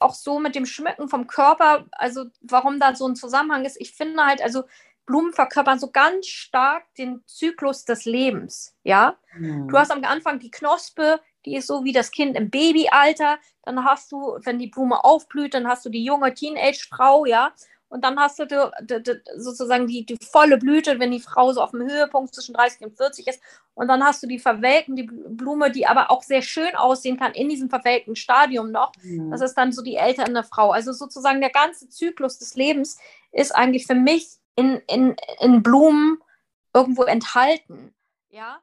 auch so mit dem Schmücken vom Körper, also warum da so ein Zusammenhang ist. Ich finde halt, also Blumen verkörpern so ganz stark den Zyklus des Lebens. Ja, mhm. du hast am Anfang die Knospe, die ist so wie das Kind im Babyalter. Dann hast du, wenn die Blume aufblüht, dann hast du die junge Teenage-Frau, ja. Und dann hast du die, die, sozusagen die, die volle Blüte, wenn die Frau so auf dem Höhepunkt zwischen 30 und 40 ist. Und dann hast du die verwelken, die Blume, die aber auch sehr schön aussehen kann in diesem verwelkten Stadium noch. Mhm. Das ist dann so die ältere Frau. Also sozusagen der ganze Zyklus des Lebens ist eigentlich für mich in, in, in Blumen irgendwo enthalten. Ja.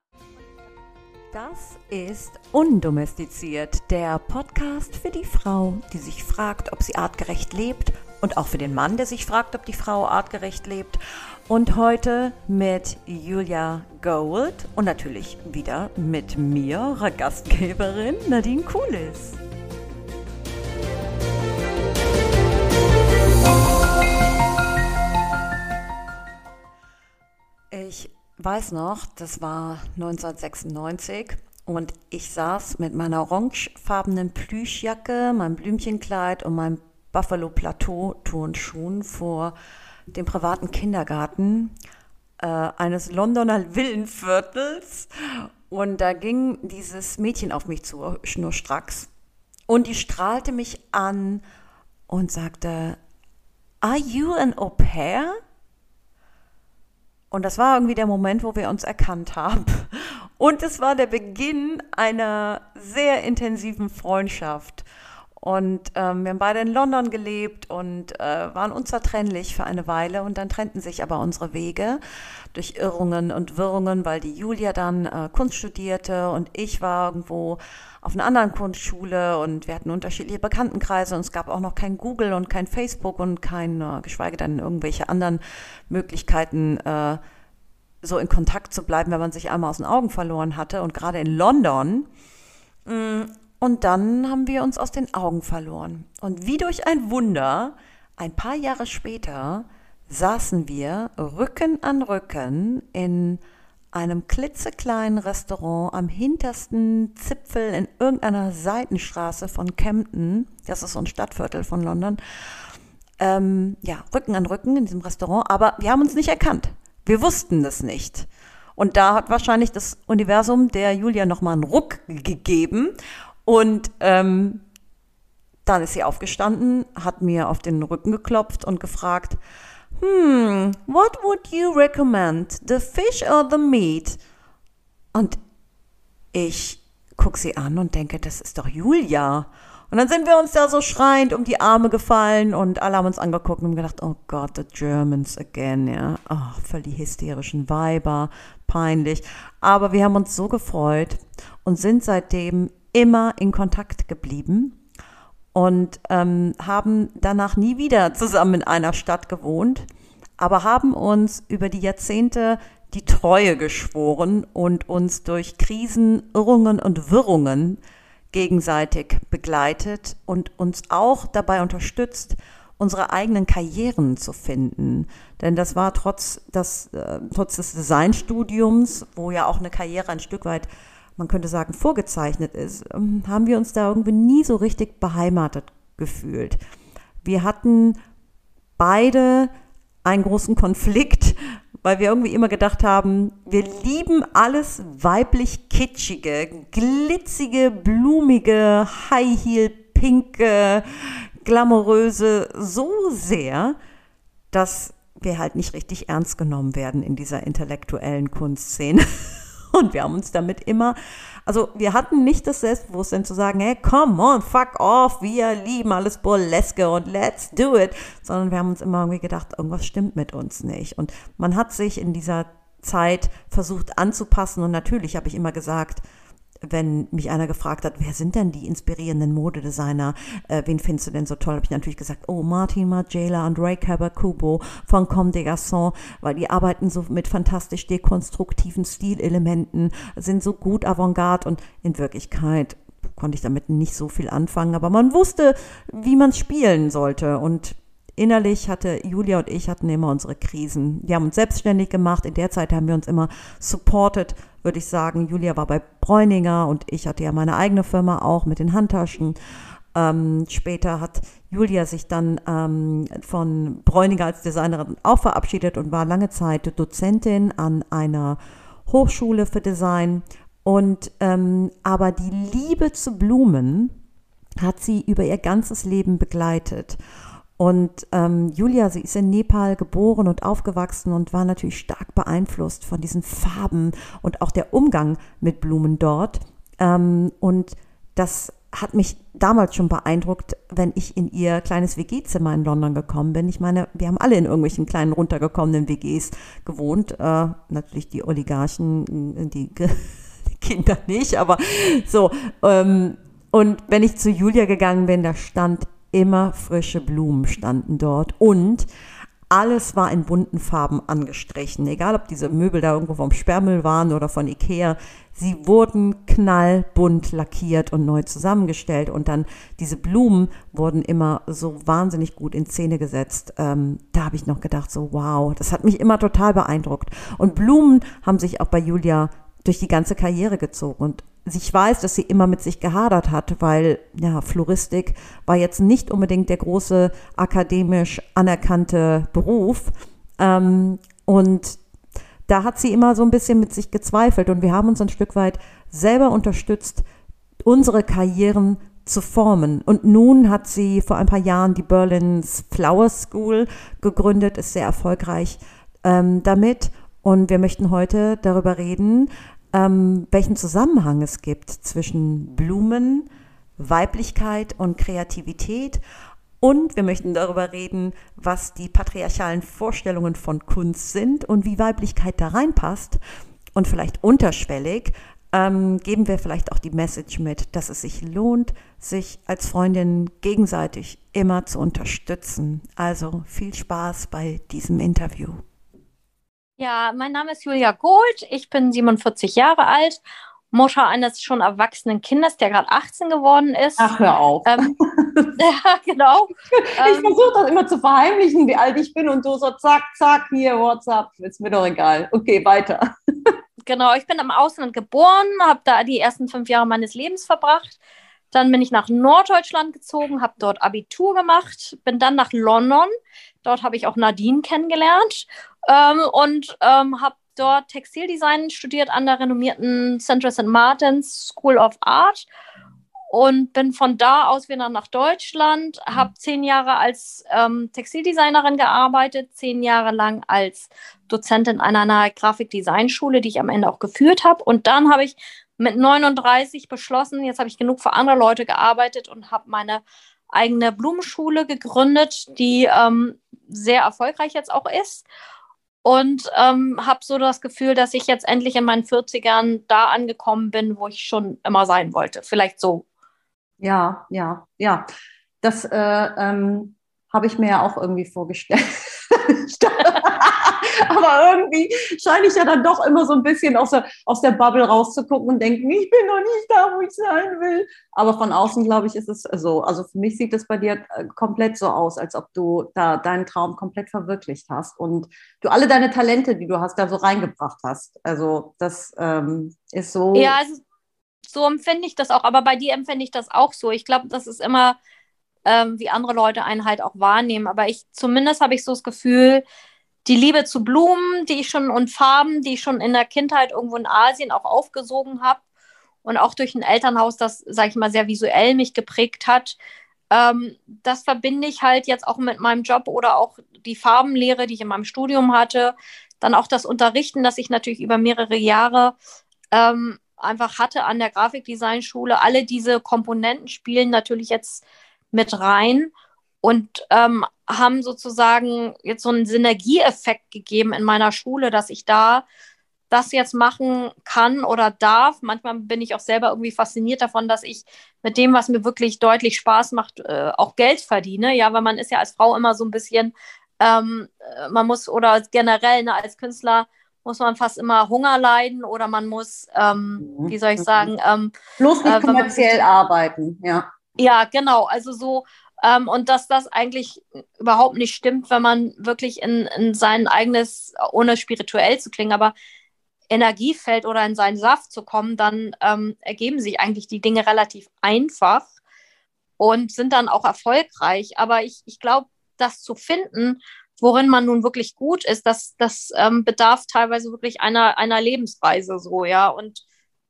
Das ist Undomestiziert, der Podcast für die Frau, die sich fragt, ob sie artgerecht lebt und auch für den Mann, der sich fragt, ob die Frau artgerecht lebt. Und heute mit Julia Gold und natürlich wieder mit mir, eurer Gastgeberin Nadine Kulis. Ich weiß noch, das war 1996 und ich saß mit meiner orangefarbenen Plüschjacke, meinem Blümchenkleid und meinem Buffalo Plateau Turnschuhen vor dem privaten Kindergarten äh, eines Londoner Villenviertels und da ging dieses Mädchen auf mich zu, schnurstracks und die strahlte mich an und sagte, Are you an Au pair? Und das war irgendwie der Moment, wo wir uns erkannt haben. Und es war der Beginn einer sehr intensiven Freundschaft. Und ähm, wir haben beide in London gelebt und äh, waren unzertrennlich für eine Weile. Und dann trennten sich aber unsere Wege durch Irrungen und Wirrungen, weil die Julia dann äh, Kunst studierte und ich war irgendwo auf einer anderen Kunstschule und wir hatten unterschiedliche Bekanntenkreise und es gab auch noch kein Google und kein Facebook und kein, äh, geschweige denn irgendwelche anderen Möglichkeiten, äh, so in Kontakt zu bleiben, wenn man sich einmal aus den Augen verloren hatte. Und gerade in London mm, und dann haben wir uns aus den Augen verloren. Und wie durch ein Wunder, ein paar Jahre später, saßen wir Rücken an Rücken in einem klitzekleinen Restaurant am hintersten Zipfel in irgendeiner Seitenstraße von Camden, das ist so ein Stadtviertel von London, ähm, ja, Rücken an Rücken in diesem Restaurant, aber wir haben uns nicht erkannt. Wir wussten es nicht. Und da hat wahrscheinlich das Universum der Julia nochmal einen Ruck gegeben und ähm, dann ist sie aufgestanden, hat mir auf den Rücken geklopft und gefragt, hmm, what would you recommend, the fish or the meat? Und ich gucke sie an und denke, das ist doch Julia. Und dann sind wir uns da so schreiend um die Arme gefallen und alle haben uns angeguckt und gedacht, oh Gott, the Germans again, ja. Oh, voll die hysterischen Weiber, peinlich. Aber wir haben uns so gefreut und sind seitdem immer in Kontakt geblieben und ähm, haben danach nie wieder zusammen in einer Stadt gewohnt, aber haben uns über die Jahrzehnte die Treue geschworen und uns durch Krisen, Irrungen und Wirrungen gegenseitig begleitet und uns auch dabei unterstützt, unsere eigenen Karrieren zu finden. Denn das war trotz, das, äh, trotz des Designstudiums, wo ja auch eine Karriere ein Stück weit man könnte sagen, vorgezeichnet ist, ähm, haben wir uns da irgendwie nie so richtig beheimatet gefühlt. Wir hatten beide einen großen Konflikt, weil wir irgendwie immer gedacht haben, wir lieben alles weiblich kitschige, glitzige, blumige, High Heel, pinke, glamouröse so sehr, dass wir halt nicht richtig ernst genommen werden in dieser intellektuellen Kunstszene. Und wir haben uns damit immer, also wir hatten nicht das Selbstbewusstsein zu sagen, hey, come on, fuck off, wir lieben alles Burleske und let's do it, sondern wir haben uns immer irgendwie gedacht, irgendwas stimmt mit uns nicht. Und man hat sich in dieser Zeit versucht anzupassen und natürlich habe ich immer gesagt, wenn mich einer gefragt hat, wer sind denn die inspirierenden Modedesigner, äh, wen findest du denn so toll, habe ich natürlich gesagt, oh, Martin Margiela und Ray Kawakubo von Comme des Garçons, weil die arbeiten so mit fantastisch dekonstruktiven Stilelementen, sind so gut Avantgarde und in Wirklichkeit konnte ich damit nicht so viel anfangen, aber man wusste, wie man spielen sollte und innerlich hatte Julia und ich hatten immer unsere Krisen. Wir haben uns selbstständig gemacht. In der Zeit haben wir uns immer supported, würde ich sagen. Julia war bei Bräuninger und ich hatte ja meine eigene Firma auch mit den Handtaschen. Ähm, später hat Julia sich dann ähm, von Bräuninger als Designerin auch verabschiedet und war lange Zeit Dozentin an einer Hochschule für Design. Und ähm, aber die Liebe zu Blumen hat sie über ihr ganzes Leben begleitet. Und ähm, Julia, sie ist in Nepal geboren und aufgewachsen und war natürlich stark beeinflusst von diesen Farben und auch der Umgang mit Blumen dort. Ähm, und das hat mich damals schon beeindruckt, wenn ich in ihr kleines WG-Zimmer in London gekommen bin. Ich meine, wir haben alle in irgendwelchen kleinen runtergekommenen WGs gewohnt. Äh, natürlich die Oligarchen, die, die Kinder nicht, aber so. Ähm, und wenn ich zu Julia gegangen bin, da stand immer frische Blumen standen dort und alles war in bunten Farben angestrichen. Egal, ob diese Möbel da irgendwo vom Sperrmüll waren oder von Ikea. Sie wurden knallbunt lackiert und neu zusammengestellt. Und dann diese Blumen wurden immer so wahnsinnig gut in Szene gesetzt. Ähm, da habe ich noch gedacht, so wow, das hat mich immer total beeindruckt. Und Blumen haben sich auch bei Julia durch die ganze Karriere gezogen. Und ich weiß, dass sie immer mit sich gehadert hat, weil ja, Floristik war jetzt nicht unbedingt der große akademisch anerkannte Beruf. Ähm, und da hat sie immer so ein bisschen mit sich gezweifelt und wir haben uns ein Stück weit selber unterstützt, unsere Karrieren zu formen. Und nun hat sie vor ein paar Jahren die Berlin's Flower School gegründet, ist sehr erfolgreich ähm, damit. Und wir möchten heute darüber reden, ähm, welchen Zusammenhang es gibt zwischen Blumen, Weiblichkeit und Kreativität. Und wir möchten darüber reden, was die patriarchalen Vorstellungen von Kunst sind und wie Weiblichkeit da reinpasst. Und vielleicht unterschwellig ähm, geben wir vielleicht auch die Message mit, dass es sich lohnt, sich als Freundin gegenseitig immer zu unterstützen. Also viel Spaß bei diesem Interview. Ja, mein Name ist Julia Gold. Ich bin 47 Jahre alt, Mutter eines schon erwachsenen Kindes, der gerade 18 geworden ist. Ach, hör auf. Ähm, ja, genau. Ich ähm, versuche das immer zu verheimlichen, wie alt ich bin und du so zack, zack, hier, WhatsApp, ist mir doch egal. Okay, weiter. Genau, ich bin im Ausland geboren, habe da die ersten fünf Jahre meines Lebens verbracht. Dann bin ich nach Norddeutschland gezogen, habe dort Abitur gemacht, bin dann nach London. Dort habe ich auch Nadine kennengelernt ähm, und ähm, habe dort Textildesign studiert an der renommierten Central St. Martin's School of Art und bin von da aus wieder nach Deutschland, habe zehn Jahre als ähm, Textildesignerin gearbeitet, zehn Jahre lang als Dozentin an einer Grafikdesignschule, die ich am Ende auch geführt habe. Und dann habe ich mit 39 beschlossen, jetzt habe ich genug für andere Leute gearbeitet und habe meine eigene Blumenschule gegründet, die ähm, sehr erfolgreich jetzt auch ist und ähm, habe so das Gefühl, dass ich jetzt endlich in meinen 40ern da angekommen bin, wo ich schon immer sein wollte. Vielleicht so. Ja, ja, ja. Das äh, ähm, habe ich mir ja auch irgendwie vorgestellt. Aber irgendwie scheine ich ja dann doch immer so ein bisschen aus der, aus der Bubble rauszugucken und denken, ich bin noch nicht da, wo ich sein will. Aber von außen, glaube ich, ist es so. Also für mich sieht es bei dir äh, komplett so aus, als ob du da deinen Traum komplett verwirklicht hast und du alle deine Talente, die du hast, da so reingebracht hast. Also das ähm, ist so. Ja, also so empfinde ich das auch. Aber bei dir empfinde ich das auch so. Ich glaube, das ist immer ähm, wie andere Leute einen halt auch wahrnehmen. Aber ich zumindest habe ich so das Gefühl, die Liebe zu Blumen, die ich schon und Farben, die ich schon in der Kindheit irgendwo in Asien auch aufgesogen habe und auch durch ein Elternhaus, das, sage ich mal, sehr visuell mich geprägt hat. Ähm, das verbinde ich halt jetzt auch mit meinem Job oder auch die Farbenlehre, die ich in meinem Studium hatte. Dann auch das Unterrichten, das ich natürlich über mehrere Jahre ähm, einfach hatte an der Grafikdesignschule. Alle diese Komponenten spielen natürlich jetzt mit rein und ähm, haben sozusagen jetzt so einen Synergieeffekt gegeben in meiner Schule, dass ich da das jetzt machen kann oder darf. Manchmal bin ich auch selber irgendwie fasziniert davon, dass ich mit dem, was mir wirklich deutlich Spaß macht, äh, auch Geld verdiene. Ja, weil man ist ja als Frau immer so ein bisschen, ähm, äh, man muss oder generell ne, als Künstler muss man fast immer Hunger leiden oder man muss, ähm, mhm. wie soll ich sagen, ähm, bloß nicht äh, kommerziell arbeiten, ja. Ja, genau. Also so, ähm, und dass das eigentlich überhaupt nicht stimmt, wenn man wirklich in, in sein eigenes, ohne spirituell zu klingen, aber Energiefeld oder in seinen Saft zu kommen, dann ähm, ergeben sich eigentlich die Dinge relativ einfach. und sind dann auch erfolgreich. Aber ich, ich glaube, das zu finden, worin man nun wirklich gut ist, das, das ähm, bedarf teilweise wirklich einer, einer Lebensweise so, ja. Und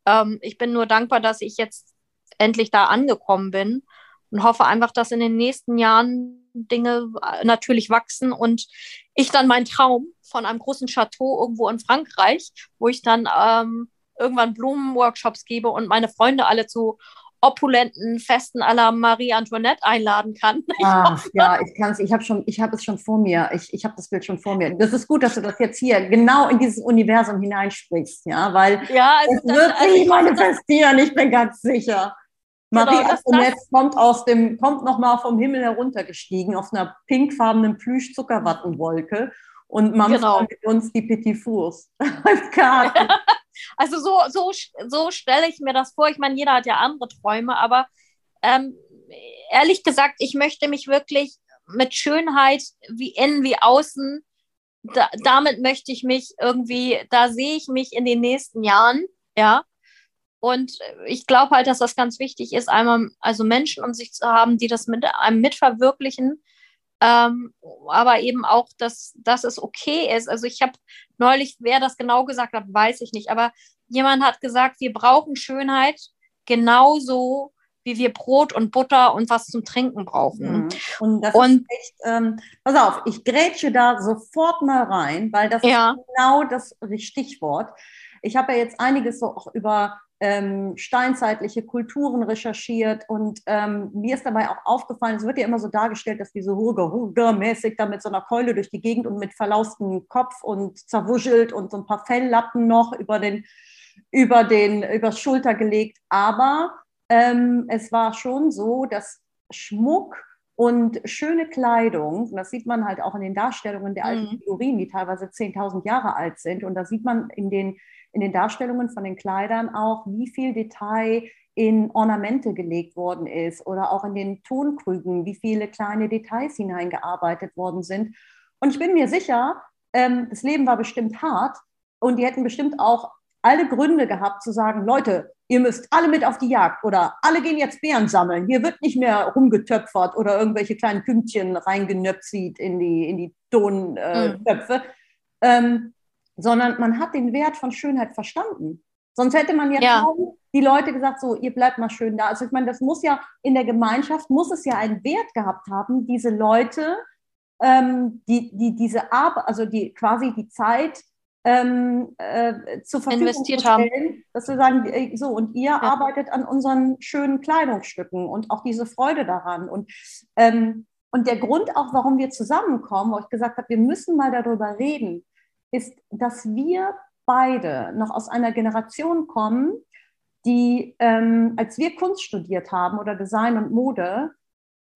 ähm, ich bin nur dankbar, dass ich jetzt endlich da angekommen bin und hoffe einfach, dass in den nächsten Jahren Dinge äh, natürlich wachsen und ich dann meinen Traum von einem großen Chateau irgendwo in Frankreich, wo ich dann ähm, irgendwann Blumenworkshops gebe und meine Freunde alle zu opulenten Festen aller Marie Antoinette einladen kann. Ah, ja, ich kann es, ich habe schon, ich habe es schon vor mir. Ich, ich habe das Bild schon vor mir. Das ist gut, dass du das jetzt hier genau in dieses Universum hineinsprichst, ja, weil ja, also es wird also sich manifestieren, ich bin ganz sicher. Genau, Marie genau, Antoinette kommt aus dem, kommt nochmal vom Himmel heruntergestiegen auf einer pinkfarbenen Plüsch-Zuckerwattenwolke und man genau. mit uns die Petit Fours als Karte. Also so, so, so stelle ich mir das vor. Ich meine, jeder hat ja andere Träume, aber ähm, ehrlich gesagt, ich möchte mich wirklich mit Schönheit wie innen wie außen, da, damit möchte ich mich irgendwie, da sehe ich mich in den nächsten Jahren, ja. Und ich glaube halt, dass das ganz wichtig ist, einmal also Menschen um sich zu haben, die das mit einem mitverwirklichen, ähm, aber eben auch, dass, dass es okay ist. Also ich habe neulich, wer das genau gesagt hat, weiß ich nicht, aber jemand hat gesagt, wir brauchen Schönheit genauso, wie wir Brot und Butter und was zum Trinken brauchen. Mhm. Und das und, ist echt, ähm, pass auf, ich grätsche da sofort mal rein, weil das ja. ist genau das Stichwort. Ich habe ja jetzt einiges so auch über ähm, steinzeitliche Kulturen recherchiert und ähm, mir ist dabei auch aufgefallen, es wird ja immer so dargestellt, dass diese Hurger, Hurger-mäßig da mit so einer Keule durch die Gegend und mit verlaustem Kopf und zerwuschelt und so ein paar Felllappen noch über den, über den, übers Schulter gelegt. Aber ähm, es war schon so, dass Schmuck und schöne Kleidung, das sieht man halt auch in den Darstellungen der alten mhm. Die teilweise 10.000 Jahre alt sind. Und da sieht man in den in den Darstellungen von den Kleidern auch, wie viel Detail in Ornamente gelegt worden ist oder auch in den Tonkrügen, wie viele kleine Details hineingearbeitet worden sind. Und ich bin mir sicher, ähm, das Leben war bestimmt hart und die hätten bestimmt auch alle Gründe gehabt zu sagen, Leute, ihr müsst alle mit auf die Jagd oder alle gehen jetzt Beeren sammeln. Hier wird nicht mehr rumgetöpfert oder irgendwelche kleinen Pünktchen reingenöpft in die, in die Tontöpfe. Äh, mhm. ähm, sondern man hat den Wert von Schönheit verstanden. Sonst hätte man ja, ja. die Leute gesagt, so, ihr bleibt mal schön da. Also ich meine, das muss ja in der Gemeinschaft, muss es ja einen Wert gehabt haben, diese Leute, ähm, die, die diese Arbeit, also die quasi die Zeit ähm, äh, zur Verfügung Investiert zu stellen, haben. dass wir sagen, äh, so, und ihr ja. arbeitet an unseren schönen Kleidungsstücken und auch diese Freude daran. Und, ähm, und der Grund auch, warum wir zusammenkommen, wo ich gesagt habe, wir müssen mal darüber reden, ist, dass wir beide noch aus einer Generation kommen, die, ähm, als wir Kunst studiert haben oder Design und Mode,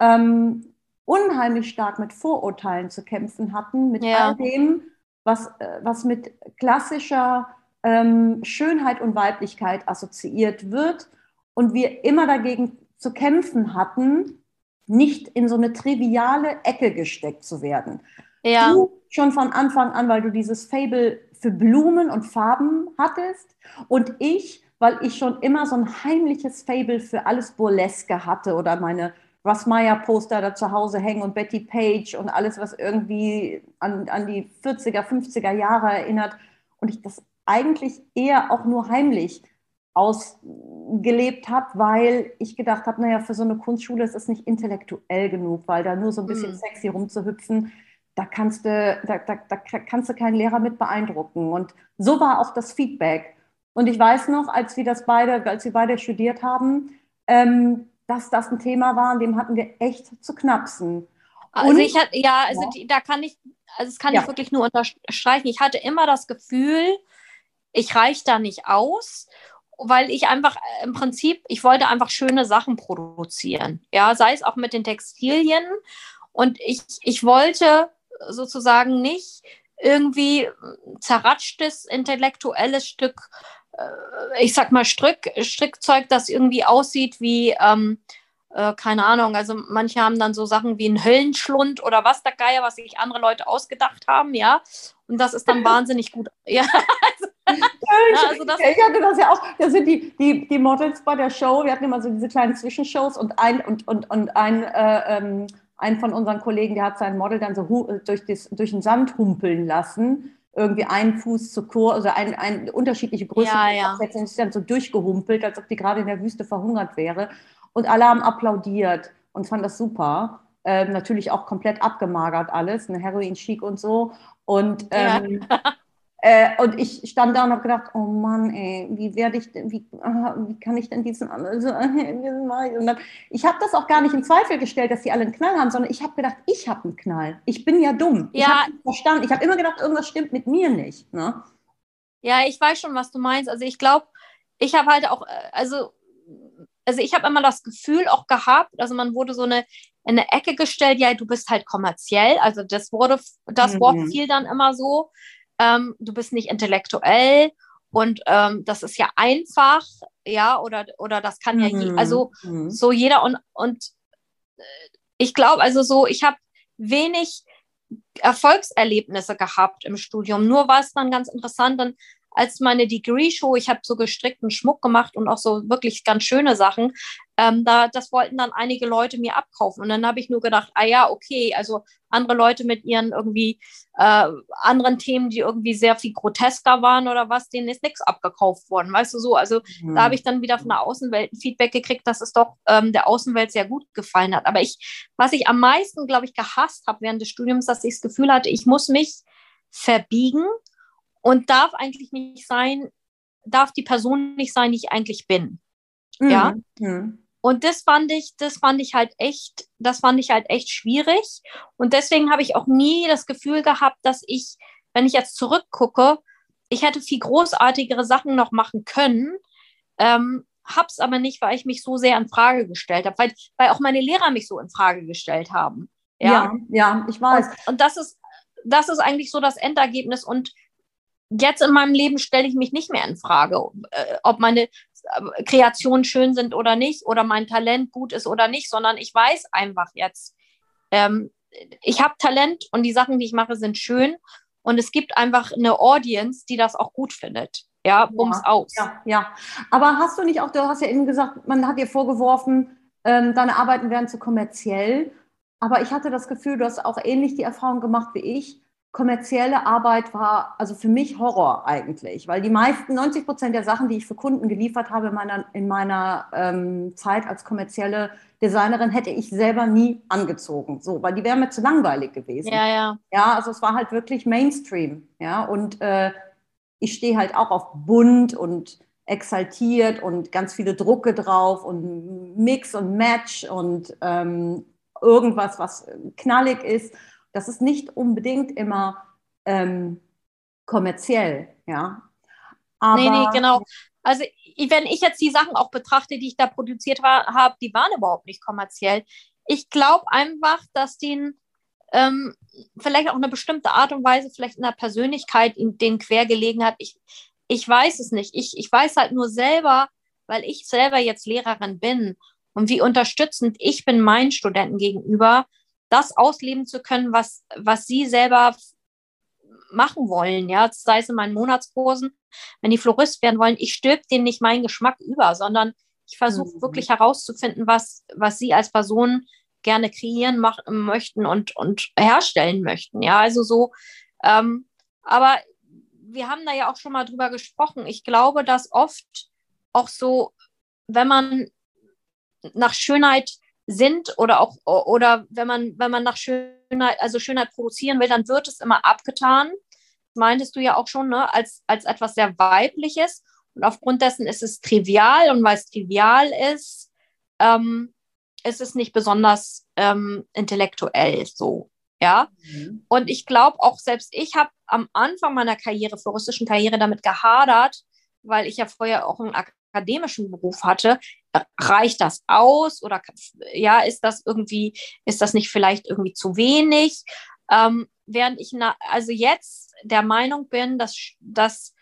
ähm, unheimlich stark mit Vorurteilen zu kämpfen hatten, mit ja. all dem, was, äh, was mit klassischer ähm, Schönheit und Weiblichkeit assoziiert wird und wir immer dagegen zu kämpfen hatten, nicht in so eine triviale Ecke gesteckt zu werden. Ja. Du schon von Anfang an, weil du dieses Fable für Blumen und Farben hattest und ich, weil ich schon immer so ein heimliches Fable für alles Burleske hatte oder meine Russ Meyer Poster da zu Hause hängen und Betty Page und alles, was irgendwie an, an die 40er, 50er Jahre erinnert und ich das eigentlich eher auch nur heimlich ausgelebt habe, weil ich gedacht habe, naja, für so eine Kunstschule ist es nicht intellektuell genug, weil da nur so ein bisschen mm. sexy rumzuhüpfen, da kannst du, da, da, da kannst du keinen Lehrer mit beeindrucken. Und so war auch das Feedback. Und ich weiß noch, als wir das beide, als wir beide studiert haben, ähm, dass das ein Thema war, an dem hatten wir echt zu knapsen. Also Und, ich hatte, ja, also ja. Die, da kann ich, also das kann ja. ich wirklich nur unterstreichen. Ich hatte immer das Gefühl, ich reiche da nicht aus, weil ich einfach äh, im Prinzip, ich wollte einfach schöne Sachen produzieren. Ja, sei es auch mit den Textilien. Und ich, ich wollte sozusagen nicht irgendwie zerratschtes intellektuelles Stück, ich sag mal Strick, Strickzeug, das irgendwie aussieht wie, ähm, äh, keine Ahnung, also manche haben dann so Sachen wie ein Höllenschlund oder was der Geier, was sich andere Leute ausgedacht haben, ja. Und das ist dann wahnsinnig gut. Ja, Na, also das ich hatte das ja auch. Das sind die, die, die Models bei der Show. Wir hatten immer so diese kleinen Zwischenshows und ein und und und ein äh, ähm, ein von unseren Kollegen, der hat sein Model dann so durch, das, durch den Sand humpeln lassen irgendwie einen Fuß zu kurz, also ein, ein, unterschiedliche Größen ja, ja. und ist dann so durchgehumpelt, als ob die gerade in der Wüste verhungert wäre. Und alle haben applaudiert und fanden das super. Ähm, natürlich auch komplett abgemagert alles, eine Heroin-Chic und so. Und ähm, ja. Äh, und ich stand da und habe gedacht, oh Mann, ey, wie werde ich denn, wie, wie kann ich denn diesen, also, und dann, ich habe das auch gar nicht in Zweifel gestellt, dass die alle einen Knall haben, sondern ich habe gedacht, ich habe einen Knall. Ich bin ja dumm. Ja. Ich habe verstanden. Ich habe immer gedacht, irgendwas stimmt mit mir nicht. Ne? Ja, ich weiß schon, was du meinst. Also ich glaube, ich habe halt auch, äh, also, also ich habe immer das Gefühl auch gehabt, also man wurde so eine in eine Ecke gestellt, ja, du bist halt kommerziell. Also das wurde, das mhm. Wort fiel dann immer so ähm, du bist nicht intellektuell und ähm, das ist ja einfach, ja, oder, oder das kann ja, je, mhm. also mhm. so jeder und, und äh, ich glaube, also so, ich habe wenig Erfolgserlebnisse gehabt im Studium. Nur war es dann ganz interessant, dann als meine Degree-Show, ich habe so gestrickten Schmuck gemacht und auch so wirklich ganz schöne Sachen, ähm, da, das wollten dann einige Leute mir abkaufen. Und dann habe ich nur gedacht, ah ja, okay, also andere Leute mit ihren irgendwie äh, anderen Themen, die irgendwie sehr viel grotesker waren oder was, denen ist nichts abgekauft worden, weißt du so. Also mhm. da habe ich dann wieder von der Außenwelt ein Feedback gekriegt, dass es doch ähm, der Außenwelt sehr gut gefallen hat. Aber ich, was ich am meisten, glaube ich, gehasst habe während des Studiums, dass ich das Gefühl hatte, ich muss mich verbiegen und darf eigentlich nicht sein, darf die Person nicht sein, die ich eigentlich bin. Mhm. Ja. Mhm. Und das fand ich, das fand ich halt echt, das fand ich halt echt schwierig. Und deswegen habe ich auch nie das Gefühl gehabt, dass ich, wenn ich jetzt zurückgucke, ich hätte viel großartigere Sachen noch machen können. Ähm, hab's aber nicht, weil ich mich so sehr in Frage gestellt habe, weil, weil auch meine Lehrer mich so in Frage gestellt haben. Ja, ja, ja ich weiß. Und, und das ist, das ist eigentlich so das Endergebnis. Und jetzt in meinem Leben stelle ich mich nicht mehr in Frage, äh, ob meine Kreationen schön sind oder nicht oder mein Talent gut ist oder nicht, sondern ich weiß einfach jetzt, ähm, ich habe Talent und die Sachen, die ich mache, sind schön und es gibt einfach eine Audience, die das auch gut findet. Ja, bums ja, aus. Ja, ja. Aber hast du nicht auch, du hast ja eben gesagt, man hat dir vorgeworfen, ähm, deine Arbeiten wären zu kommerziell. Aber ich hatte das Gefühl, du hast auch ähnlich die Erfahrung gemacht wie ich kommerzielle Arbeit war also für mich Horror eigentlich, weil die meisten, 90 Prozent der Sachen, die ich für Kunden geliefert habe in meiner, in meiner ähm, Zeit als kommerzielle Designerin, hätte ich selber nie angezogen. So, weil die wären mir zu langweilig gewesen. Ja, ja. Ja, also es war halt wirklich Mainstream. Ja, und äh, ich stehe halt auch auf bunt und exaltiert und ganz viele Drucke drauf und Mix und Match und ähm, irgendwas, was knallig ist das ist nicht unbedingt immer ähm, kommerziell, ja. Aber, nee, nee, genau. Also wenn ich jetzt die Sachen auch betrachte, die ich da produziert habe, die waren überhaupt nicht kommerziell. Ich glaube einfach, dass den ähm, vielleicht auch eine bestimmte Art und Weise, vielleicht in der Persönlichkeit in den quergelegen hat. Ich, ich weiß es nicht. Ich, ich weiß halt nur selber, weil ich selber jetzt Lehrerin bin und wie unterstützend ich bin meinen Studenten gegenüber, das ausleben zu können, was, was sie selber machen wollen, ja, sei es in meinen Monatskursen, wenn die Florist werden wollen, ich stülpe denen nicht meinen Geschmack über, sondern ich versuche mhm. wirklich herauszufinden, was, was sie als Person gerne kreieren machen, möchten und, und herstellen möchten, ja, also so, ähm, aber wir haben da ja auch schon mal drüber gesprochen. Ich glaube, dass oft auch so, wenn man nach Schönheit sind oder auch oder wenn man wenn man nach Schönheit also Schönheit produzieren will, dann wird es immer abgetan. Meintest du ja auch schon, ne, als als etwas sehr weibliches und aufgrund dessen ist es trivial und weil es trivial ist, ähm, ist es nicht besonders ähm, intellektuell so. Ja, mhm. und ich glaube auch selbst ich habe am Anfang meiner Karriere, floristischen Karriere, damit gehadert, weil ich ja vorher auch einen akademischen Beruf hatte, reicht das aus oder ja, ist das irgendwie, ist das nicht vielleicht irgendwie zu wenig? Ähm, während ich na, also jetzt der Meinung bin, dass, dass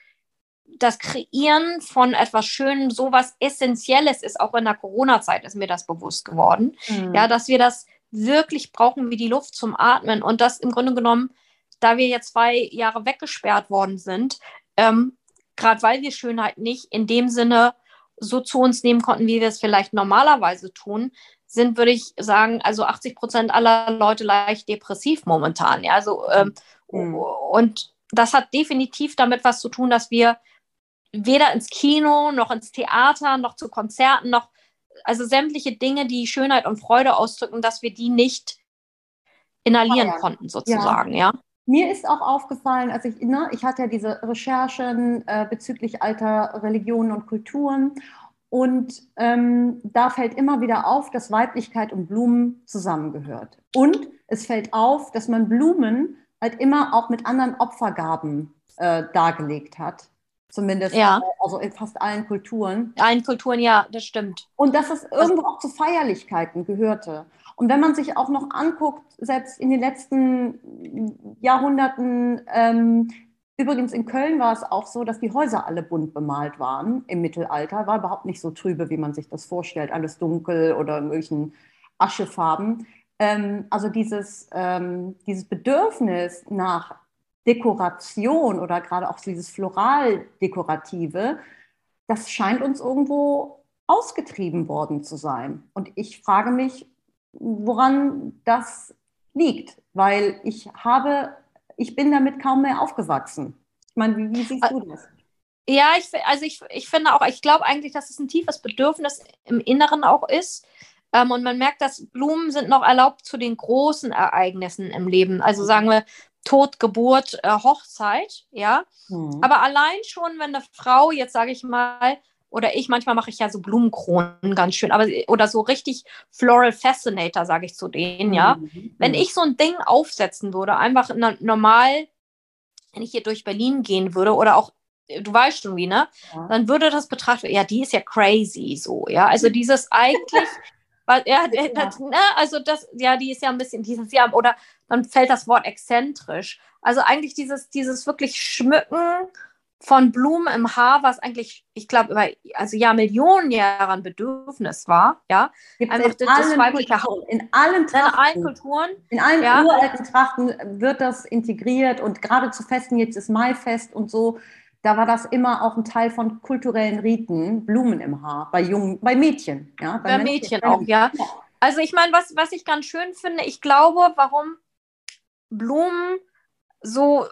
das Kreieren von etwas Schönem so was Essentielles ist, auch in der Corona-Zeit ist mir das bewusst geworden. Mhm. Ja, dass wir das wirklich brauchen wie die Luft zum Atmen und das im Grunde genommen, da wir jetzt zwei Jahre weggesperrt worden sind, ähm, gerade weil wir Schönheit nicht in dem Sinne so zu uns nehmen konnten, wie wir es vielleicht normalerweise tun, sind, würde ich sagen, also 80 Prozent aller Leute leicht depressiv momentan. Ja, also, ähm, mhm. Und das hat definitiv damit was zu tun, dass wir weder ins Kino noch ins Theater noch zu Konzerten noch also sämtliche Dinge, die Schönheit und Freude ausdrücken, dass wir die nicht inhalieren oh konnten sozusagen, ja. ja. Mir ist auch aufgefallen, als ich, ne, ich hatte ja diese Recherchen äh, bezüglich alter Religionen und Kulturen und ähm, da fällt immer wieder auf, dass Weiblichkeit und Blumen zusammengehört. Und es fällt auf, dass man Blumen halt immer auch mit anderen Opfergaben äh, dargelegt hat. Zumindest ja. also in fast allen Kulturen. In allen Kulturen, ja, das stimmt. Und dass es irgendwo auch zu Feierlichkeiten gehörte. Und wenn man sich auch noch anguckt, selbst in den letzten Jahrhunderten, ähm, übrigens in Köln war es auch so, dass die Häuser alle bunt bemalt waren im Mittelalter. War überhaupt nicht so trübe, wie man sich das vorstellt, alles dunkel oder in irgendwelchen Aschefarben. Ähm, also dieses, ähm, dieses Bedürfnis nach Dekoration oder gerade auch dieses Floral-Dekorative, das scheint uns irgendwo ausgetrieben worden zu sein. Und ich frage mich, woran das liegt, weil ich habe, ich bin damit kaum mehr aufgewachsen. Ich meine, wie, wie siehst du das? Ja, ich, also ich, ich finde auch, ich glaube eigentlich, dass es ein tiefes Bedürfnis im Inneren auch ist. Ähm, und man merkt, dass Blumen sind noch erlaubt zu den großen Ereignissen im Leben. Also sagen wir Tod, Geburt, äh, Hochzeit, ja. Mhm. Aber allein schon, wenn eine Frau, jetzt sage ich mal, oder ich, manchmal mache ich ja so Blumenkronen ganz schön, aber oder so richtig Floral Fascinator, sage ich zu denen, ja. Mhm. Wenn ich so ein Ding aufsetzen würde, einfach normal, wenn ich hier durch Berlin gehen würde oder auch du weißt schon wie, ne? Ja. Dann würde das betrachtet, ja, die ist ja crazy so, ja. Also dieses eigentlich Weil, ja, das, ne, also das, ja, die ist ja ein bisschen dieses Jahr, oder dann fällt das Wort exzentrisch. Also eigentlich dieses, dieses wirklich Schmücken von Blumen im Haar, was eigentlich, ich glaube, über also ja Millionen Jahre ein Bedürfnis war, ja. Gibt Einfach in, das allen Kulturen, in allen Trachten, in allen Kulturen, in allen ja. uralten Trachten wird das integriert und gerade zu Festen, jetzt ist Maifest und so, da war das immer auch ein Teil von kulturellen Riten, Blumen im Haar, bei Jungen, bei Mädchen. Ja, bei, bei Mädchen, auch, ja. Also ich meine, was, was ich ganz schön finde, ich glaube, warum Blumen so,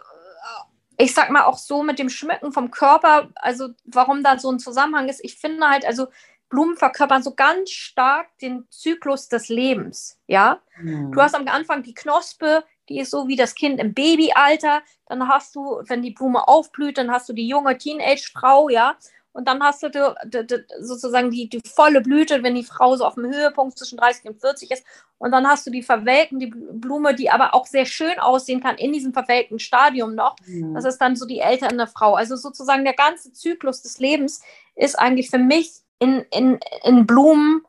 ich sag mal auch so mit dem Schmücken vom Körper, also warum da so ein Zusammenhang ist, ich finde halt, also Blumen verkörpern so ganz stark den Zyklus des Lebens, ja. Mhm. Du hast am Anfang die Knospe, die ist so wie das Kind im Babyalter. Dann hast du, wenn die Blume aufblüht, dann hast du die junge Teenage-Frau, ja. Und dann hast du die, die, sozusagen die, die volle Blüte, wenn die Frau so auf dem Höhepunkt zwischen 30 und 40 ist. Und dann hast du die verwelkten, die Blume, die aber auch sehr schön aussehen kann in diesem verwelkten Stadium noch. Mhm. Das ist dann so die ältere Frau. Also sozusagen der ganze Zyklus des Lebens ist eigentlich für mich in, in, in Blumen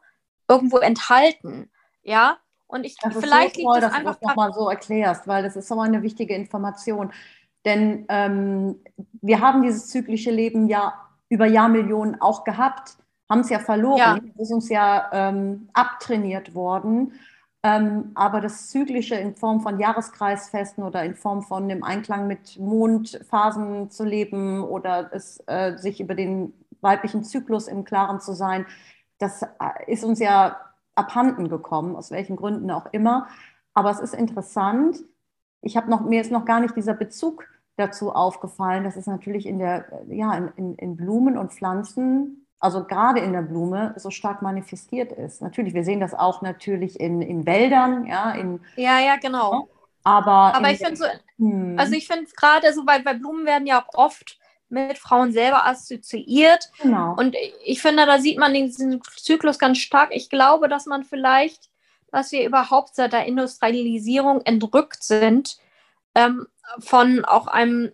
irgendwo enthalten. Ja, und ich das vielleicht so toll, dass du das nochmal so erklärst, weil das ist so eine wichtige Information. Denn ähm, wir haben dieses zyklische Leben ja über Jahrmillionen auch gehabt, haben es ja verloren, ja. ist uns ja ähm, abtrainiert worden. Ähm, aber das Zyklische in Form von Jahreskreisfesten oder in Form von dem Einklang mit Mondphasen zu leben oder es, äh, sich über den weiblichen Zyklus im Klaren zu sein, das äh, ist uns ja abhanden gekommen, aus welchen Gründen auch immer. Aber es ist interessant. Ich habe noch, mir ist noch gar nicht dieser Bezug dazu aufgefallen, dass es natürlich in der, ja, in, in Blumen und Pflanzen, also gerade in der Blume, so stark manifestiert ist. Natürlich, wir sehen das auch natürlich in, in Wäldern, ja, in. Ja, ja, genau. Aber, aber ich finde so, hm. also ich finde gerade so, weil, weil Blumen werden ja auch oft mit Frauen selber assoziiert. Genau. Und ich finde, da sieht man diesen Zyklus ganz stark. Ich glaube, dass man vielleicht, dass wir überhaupt seit der Industrialisierung entrückt sind ähm, von auch einem,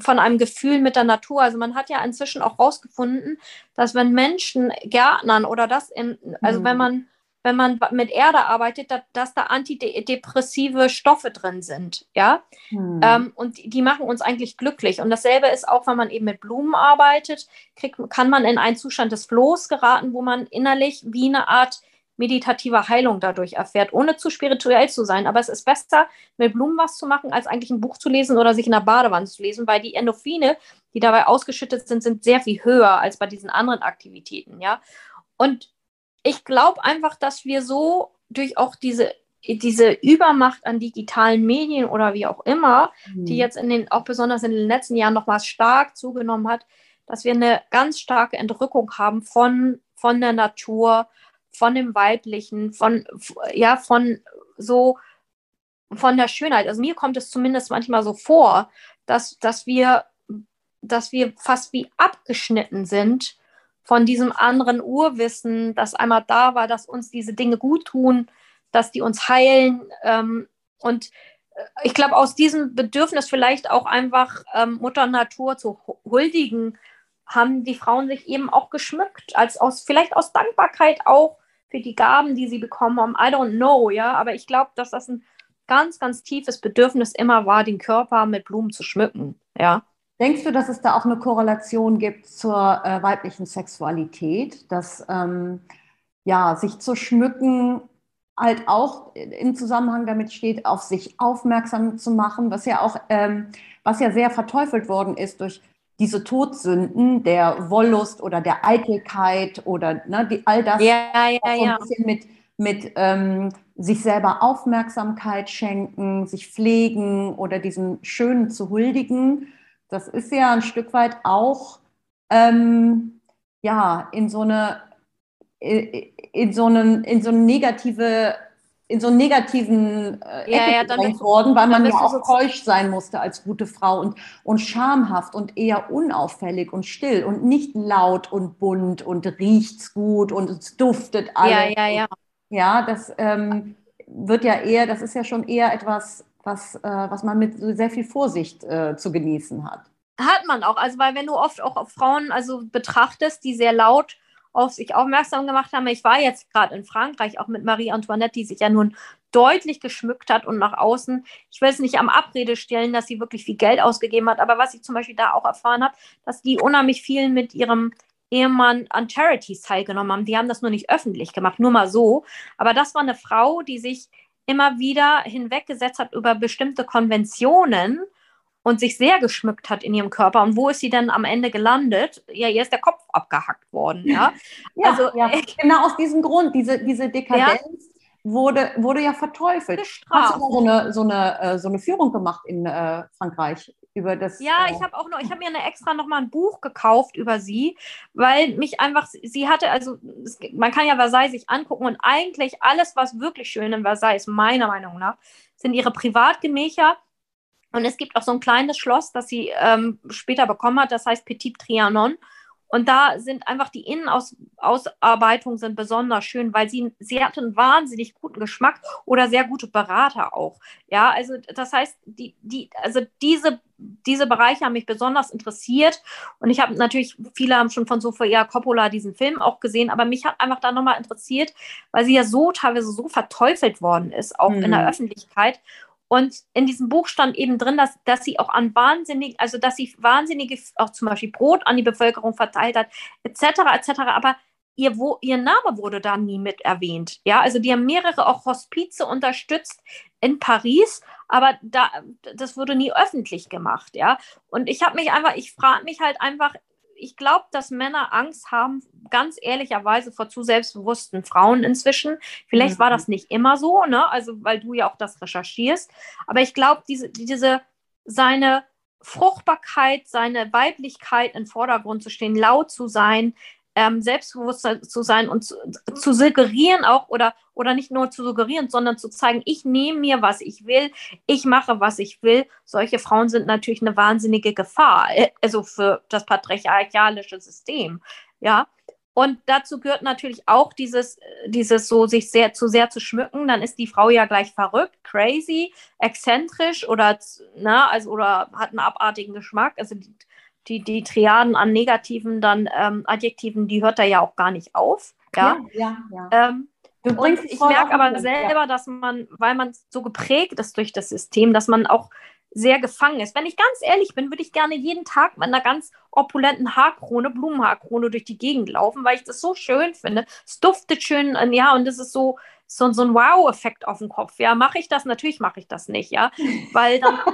von einem Gefühl mit der Natur. Also man hat ja inzwischen auch herausgefunden, dass wenn Menschen Gärtnern oder das in, also mhm. wenn man wenn man mit Erde arbeitet, dass, dass da antidepressive Stoffe drin sind, ja. Hm. Ähm, und die machen uns eigentlich glücklich. Und dasselbe ist auch, wenn man eben mit Blumen arbeitet, kriegt, kann man in einen Zustand des Flohs geraten, wo man innerlich wie eine Art meditative Heilung dadurch erfährt, ohne zu spirituell zu sein. Aber es ist besser, mit Blumen was zu machen, als eigentlich ein Buch zu lesen oder sich in der Badewanne zu lesen, weil die Endorphine, die dabei ausgeschüttet sind, sind sehr viel höher als bei diesen anderen Aktivitäten, ja. Und ich glaube einfach, dass wir so durch auch diese diese Übermacht an digitalen Medien oder wie auch immer, mhm. die jetzt in den, auch besonders in den letzten Jahren nochmal stark zugenommen hat, dass wir eine ganz starke Entrückung haben von, von der Natur, von dem Weiblichen, von, ja, von so, von der Schönheit. Also mir kommt es zumindest manchmal so vor, dass, dass wir, dass wir fast wie abgeschnitten sind von diesem anderen Urwissen, das einmal da war, dass uns diese Dinge gut tun, dass die uns heilen. Ähm, und äh, ich glaube, aus diesem Bedürfnis vielleicht auch einfach ähm, Mutter Natur zu huldigen, haben die Frauen sich eben auch geschmückt, als aus, vielleicht aus Dankbarkeit auch für die Gaben, die sie bekommen haben. I don't know, ja, aber ich glaube, dass das ein ganz, ganz tiefes Bedürfnis immer war, den Körper mit Blumen zu schmücken, ja. Denkst du, dass es da auch eine Korrelation gibt zur äh, weiblichen Sexualität, dass ähm, ja, sich zu schmücken halt auch im Zusammenhang damit steht, auf sich aufmerksam zu machen, was ja auch, ähm, was ja sehr verteufelt worden ist durch diese Todsünden der Wollust oder der Eitelkeit oder ne, die, all das ja, ja, ja. ein bisschen mit, mit ähm, sich selber Aufmerksamkeit schenken, sich pflegen oder diesem Schönen zu huldigen. Das ist ja ein Stück weit auch ähm, ja, in so eine in so einen, in so eine negative in so einen negativen äh, ja, ja, gedrängt worden, weil man ja auch keusch sein musste als gute Frau und, und schamhaft und eher unauffällig und still und nicht laut und bunt und riecht's gut und es duftet alles. Ja, ja, ja. Ja, das ähm, wird ja eher, das ist ja schon eher etwas, was, äh, was man mit sehr viel Vorsicht äh, zu genießen hat. Hat man auch, also weil wenn du oft auch Frauen also betrachtest, die sehr laut auf sich aufmerksam gemacht haben. Ich war jetzt gerade in Frankreich auch mit Marie Antoinette, die sich ja nun deutlich geschmückt hat und nach außen, ich will es nicht am Abrede stellen, dass sie wirklich viel Geld ausgegeben hat, aber was ich zum Beispiel da auch erfahren habe, dass die unheimlich viel mit ihrem Ehemann an Charities teilgenommen haben. Die haben das nur nicht öffentlich gemacht, nur mal so. Aber das war eine Frau, die sich immer wieder hinweggesetzt hat über bestimmte Konventionen und sich sehr geschmückt hat in ihrem Körper. Und wo ist sie denn am Ende gelandet? Ja, ihr ist der Kopf abgehackt worden. Ja, ja also ja. genau aus diesem Grund, diese, diese Dekadenz. Ja. Wurde, wurde ja verteufelt. Gestraft. Hast du so eine, so, eine, äh, so eine Führung gemacht in äh, Frankreich über das? Ja, äh, ich habe auch noch, ich habe mir eine extra noch mal ein Buch gekauft über sie, weil mich einfach, sie hatte, also es, man kann ja Versailles sich angucken und eigentlich alles, was wirklich schön in Versailles ist, meiner Meinung nach, sind ihre Privatgemächer und es gibt auch so ein kleines Schloss, das sie ähm, später bekommen hat, das heißt Petit Trianon. Und da sind einfach die Innenausarbeitungen sind besonders schön, weil sie, sie hat einen wahnsinnig guten Geschmack oder sehr gute Berater auch. Ja, also das heißt, die, die, also diese, diese Bereiche haben mich besonders interessiert. Und ich habe natürlich, viele haben schon von Sofia Coppola diesen Film auch gesehen, aber mich hat einfach da nochmal interessiert, weil sie ja so teilweise so verteufelt worden ist, auch mhm. in der mhm. Öffentlichkeit. Und in diesem Buch stand eben drin, dass, dass sie auch an wahnsinnig, also dass sie wahnsinnige, auch zum Beispiel Brot an die Bevölkerung verteilt hat, etc., etc., aber ihr, wo, ihr Name wurde da nie mit erwähnt. Ja, also die haben mehrere auch Hospize unterstützt in Paris, aber da, das wurde nie öffentlich gemacht, ja. Und ich habe mich einfach, ich frage mich halt einfach, ich glaube, dass Männer Angst haben, ganz ehrlicherweise vor zu selbstbewussten Frauen inzwischen. Vielleicht mhm. war das nicht immer so, ne? Also, weil du ja auch das recherchierst. Aber ich glaube, diese, diese, seine Fruchtbarkeit, seine Weiblichkeit in Vordergrund zu stehen, laut zu sein, ähm, selbstbewusst zu sein und zu, zu, suggerieren auch oder, oder nicht nur zu suggerieren, sondern zu zeigen, ich nehme mir, was ich will, ich mache, was ich will. Solche Frauen sind natürlich eine wahnsinnige Gefahr, äh, also für das patriarchalische System. Ja. Und dazu gehört natürlich auch dieses, dieses so, sich sehr zu sehr zu schmücken. Dann ist die Frau ja gleich verrückt, crazy, exzentrisch oder, na, ne, also, oder hat einen abartigen Geschmack. Also die, die, die Triaden an negativen dann ähm, Adjektiven, die hört er ja auch gar nicht auf. Ja, ja, ja. ja. Ähm, und ich merke aber selber, ja. dass man, weil man so geprägt ist durch das System, dass man auch sehr gefangen ist. Wenn ich ganz ehrlich bin, würde ich gerne jeden Tag mit einer ganz opulenten Haarkrone, Blumenhaarkrone durch die Gegend laufen, weil ich das so schön finde. Es duftet schön, ja, und das ist so, so, so ein Wow-Effekt auf dem Kopf. Ja, mache ich das? Natürlich mache ich das nicht, ja, weil dann.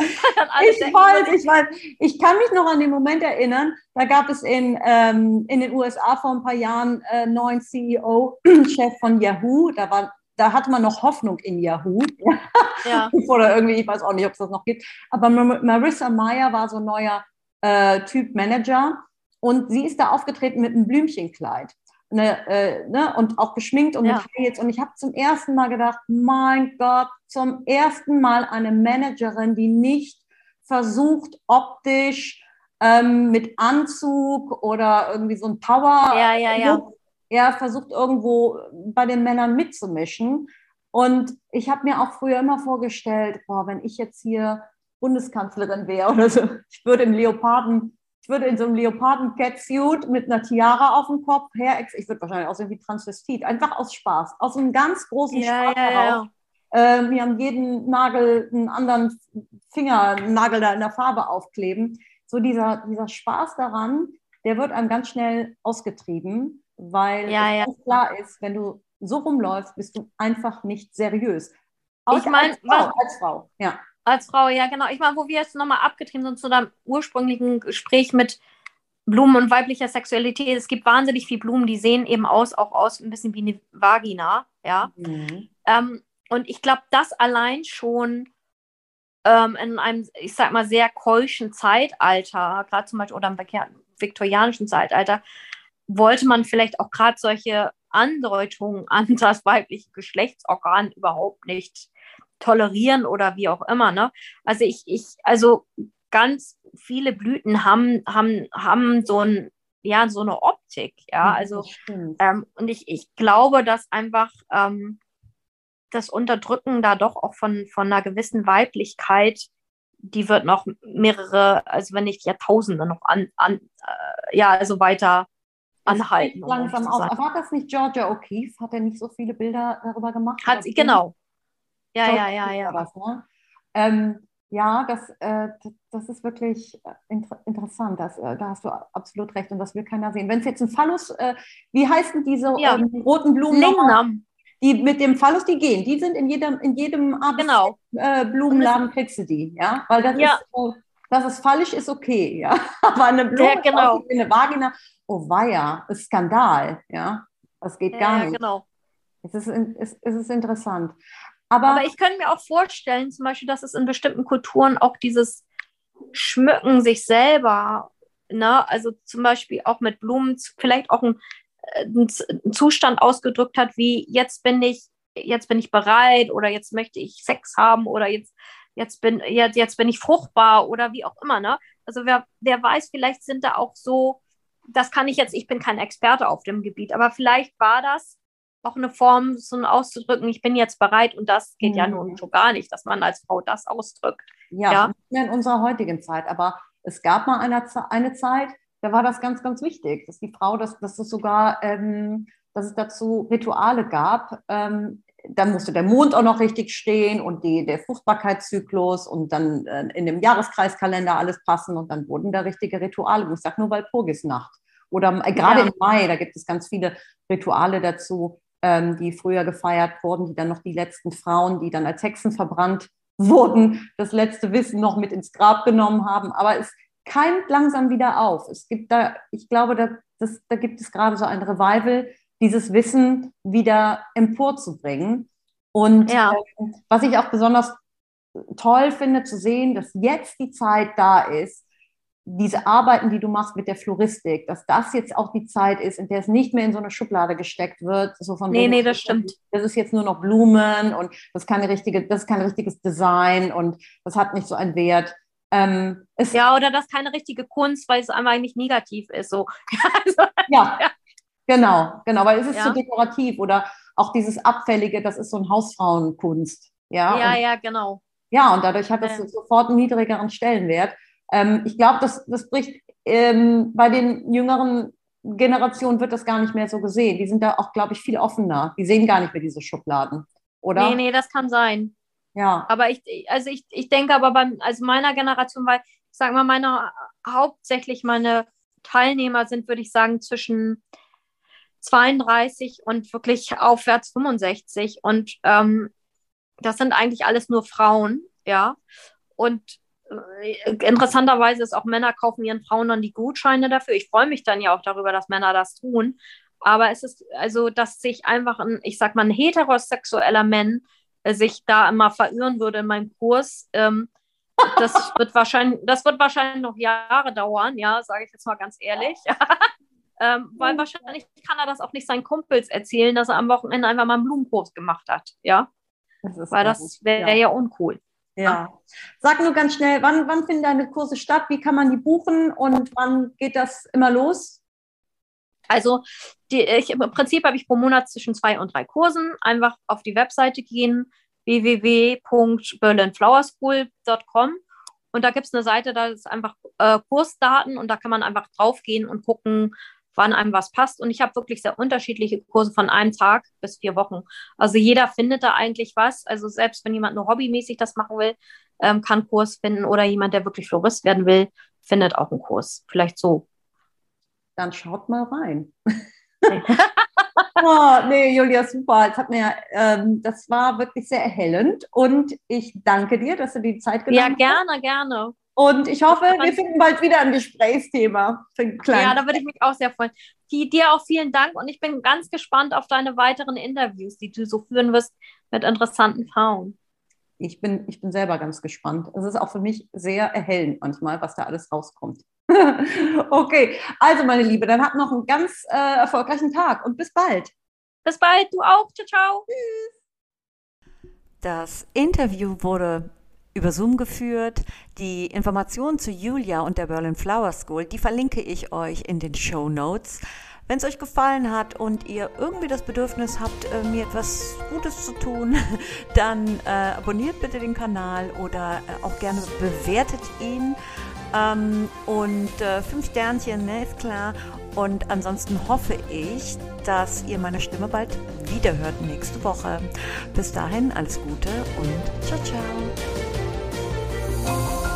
ich denken, weiß, ich weiß. Ich kann mich noch an den Moment erinnern, da gab es in, ähm, in den USA vor ein paar Jahren äh, neuen CEO-Chef von Yahoo. Da war da hatte man noch Hoffnung in Yahoo. Ja. Oder irgendwie, ich weiß auch nicht, ob es das noch gibt. Aber Marissa Meyer war so ein neuer äh, Typ Manager und sie ist da aufgetreten mit einem Blümchenkleid. Ne, äh, ne, und auch geschminkt und ja. mit Heels. Und ich habe zum ersten Mal gedacht, mein Gott, zum ersten Mal eine Managerin, die nicht versucht, optisch ähm, mit Anzug oder irgendwie so ein Power ja, ja, ja er versucht irgendwo bei den Männern mitzumischen. Und ich habe mir auch früher immer vorgestellt, boah, wenn ich jetzt hier Bundeskanzlerin wäre oder so, ich würde im Leoparden, ich würde in so einem Leoparden-Catsuit mit einer Tiara auf dem Kopf her, ich würde wahrscheinlich aussehen wie Transvestit, einfach aus Spaß, aus einem ganz großen ja, Spaß ja, heraus. Ja. Äh, mir an jeden Nagel einen anderen Fingernagel da in der Farbe aufkleben. So dieser, dieser Spaß daran, der wird einem ganz schnell ausgetrieben weil ja, ja. klar ist, wenn du so rumläufst, bist du einfach nicht seriös. Auch ich meine, als, als Frau, ja. Als Frau, ja, genau. Ich meine, wo wir jetzt nochmal abgetrieben sind zu deinem ursprünglichen Gespräch mit Blumen und weiblicher Sexualität. Es gibt wahnsinnig viele Blumen, die sehen eben aus, auch aus ein bisschen wie eine Vagina, ja. Mhm. Ähm, und ich glaube, das allein schon ähm, in einem, ich sag mal, sehr keuschen Zeitalter, gerade zum Beispiel oder im viktorianischen Zeitalter, wollte man vielleicht auch gerade solche Andeutungen an das weibliche Geschlechtsorgan überhaupt nicht tolerieren oder wie auch immer. Ne? Also ich, ich, also ganz viele Blüten haben, haben, haben so ein, ja, so eine Optik, ja. Also ähm, und ich, ich glaube, dass einfach ähm, das Unterdrücken da doch auch von, von einer gewissen Weiblichkeit, die wird noch mehrere, also wenn nicht Jahrtausende noch an, an äh, ja, also weiter anhalten. Um langsam auf. War das nicht Georgia O'Keeffe? Hat er nicht so viele Bilder darüber gemacht? Hat sie, genau. Ja, ja, ja, ja. Das, ne? ähm, ja, das, äh, das ist wirklich äh, inter interessant. Das, äh, da hast du absolut recht und das will keiner sehen. Wenn es jetzt ein Phallus, äh, wie heißen diese ja. ähm, roten Blumen? Lingnam. Die mit dem Phallus, die gehen. Die sind in jedem, in jedem Abend genau. Äh, Blumenladen kriegst du die, ja? Weil das ja. ist dass es falsch ist, okay, ja. Aber eine Blume, ja, genau. eine Vagina, oh weia, ist Skandal, ja. Das geht gar ja, nicht. Genau. Es ist, es, es ist interessant. Aber, Aber ich könnte mir auch vorstellen, zum Beispiel, dass es in bestimmten Kulturen auch dieses Schmücken sich selber, ne, also zum Beispiel auch mit Blumen, vielleicht auch äh, ein Zustand ausgedrückt hat, wie jetzt bin ich, jetzt bin ich bereit oder jetzt möchte ich Sex haben oder jetzt jetzt bin, jetzt, jetzt bin ich fruchtbar oder wie auch immer, ne? Also wer, wer weiß, vielleicht sind da auch so, das kann ich jetzt, ich bin kein Experte auf dem Gebiet, aber vielleicht war das auch eine Form, so ein auszudrücken, ich bin jetzt bereit und das geht mhm. ja nun schon gar nicht, dass man als Frau das ausdrückt. Ja, ja. in unserer heutigen Zeit, aber es gab mal eine, eine Zeit, da war das ganz, ganz wichtig, dass die Frau, dass, dass es sogar, ähm, dass es dazu Rituale gab, ähm, dann musste der Mond auch noch richtig stehen und die, der Fruchtbarkeitszyklus und dann äh, in dem Jahreskreiskalender alles passen und dann wurden da richtige Rituale. Ich sage nur Walpurgisnacht. Oder äh, gerade ja. im Mai, da gibt es ganz viele Rituale dazu, ähm, die früher gefeiert wurden, die dann noch die letzten Frauen, die dann als Hexen verbrannt wurden, das letzte Wissen noch mit ins Grab genommen haben. Aber es keimt langsam wieder auf. Es gibt da, ich glaube, da, das, da gibt es gerade so ein Revival dieses Wissen wieder emporzubringen. Und ja. äh, was ich auch besonders toll finde zu sehen, dass jetzt die Zeit da ist, diese Arbeiten, die du machst mit der Floristik, dass das jetzt auch die Zeit ist, in der es nicht mehr in so eine Schublade gesteckt wird. So von nee, nee, das stimmt. Das ist jetzt nur noch Blumen und das ist, keine richtige, das ist kein richtiges Design und das hat nicht so einen Wert. Ähm, ja, oder das ist keine richtige Kunst, weil es einmal eigentlich negativ ist. So. also, ja. ja. Genau, genau, weil es ist ja. so dekorativ oder auch dieses Abfällige, das ist so ein Hausfrauenkunst. Ja, ja, und, ja genau. Ja, und dadurch hat das ja. sofort einen niedrigeren Stellenwert. Ähm, ich glaube, das, das bricht ähm, bei den jüngeren Generationen wird das gar nicht mehr so gesehen. Die sind da auch, glaube ich, viel offener. Die sehen gar nicht mehr diese Schubladen, oder? Nee, nee, das kann sein. Ja. Aber ich, also ich, ich denke aber beim, also meiner Generation, weil, ich sag mal, meine, hauptsächlich meine Teilnehmer sind, würde ich sagen, zwischen 32 und wirklich aufwärts 65. Und ähm, das sind eigentlich alles nur Frauen, ja. Und interessanterweise ist auch Männer kaufen ihren Frauen dann die Gutscheine dafür. Ich freue mich dann ja auch darüber, dass Männer das tun. Aber es ist also, dass sich einfach ein, ich sag mal, ein heterosexueller Mann äh, sich da immer verirren würde in meinem Kurs. Ähm, das wird wahrscheinlich, das wird wahrscheinlich noch Jahre dauern, ja, sage ich jetzt mal ganz ehrlich. ähm, weil wahrscheinlich kann er das auch nicht seinen Kumpels erzählen, dass er am Wochenende einfach mal einen Blumenkurs gemacht hat, ja. Das weil das wäre ja. ja uncool. Ja. Sag nur ganz schnell, wann, wann finden deine Kurse statt? Wie kann man die buchen und wann geht das immer los? Also die, ich, im Prinzip habe ich pro Monat zwischen zwei und drei Kursen. Einfach auf die Webseite gehen, www.berlinflowerschool.com und da gibt es eine Seite, da ist einfach äh, Kursdaten und da kann man einfach draufgehen und gucken, wann einem was passt. Und ich habe wirklich sehr unterschiedliche Kurse von einem Tag bis vier Wochen. Also jeder findet da eigentlich was. Also selbst wenn jemand nur hobbymäßig das machen will, ähm, kann Kurs finden oder jemand, der wirklich Florist werden will, findet auch einen Kurs. Vielleicht so. Dann schaut mal rein. oh, nee, Julia, super. Das, hat mir, ähm, das war wirklich sehr erhellend und ich danke dir, dass du die Zeit genommen hast. Ja, gerne, hast. gerne. Und ich hoffe, wir finden bald wieder ein Gesprächsthema. Ja, da würde ich mich auch sehr freuen. Die, dir auch vielen Dank und ich bin ganz gespannt auf deine weiteren Interviews, die du so führen wirst mit interessanten Frauen. Ich bin, ich bin selber ganz gespannt. Es ist auch für mich sehr erhellend manchmal, was da alles rauskommt. okay, also meine Liebe, dann habt noch einen ganz äh, erfolgreichen Tag und bis bald. Bis bald, du auch. Ciao, ciao. Tschüss. Das Interview wurde über Zoom geführt. Die Informationen zu Julia und der Berlin Flower School, die verlinke ich euch in den Show Notes. Wenn es euch gefallen hat und ihr irgendwie das Bedürfnis habt, äh, mir etwas Gutes zu tun, dann äh, abonniert bitte den Kanal oder äh, auch gerne bewertet ihn. Ähm, und äh, fünf Sternchen, ne, ist klar. Und ansonsten hoffe ich, dass ihr meine Stimme bald wiederhört nächste Woche. Bis dahin alles Gute und ciao, ciao. Bye.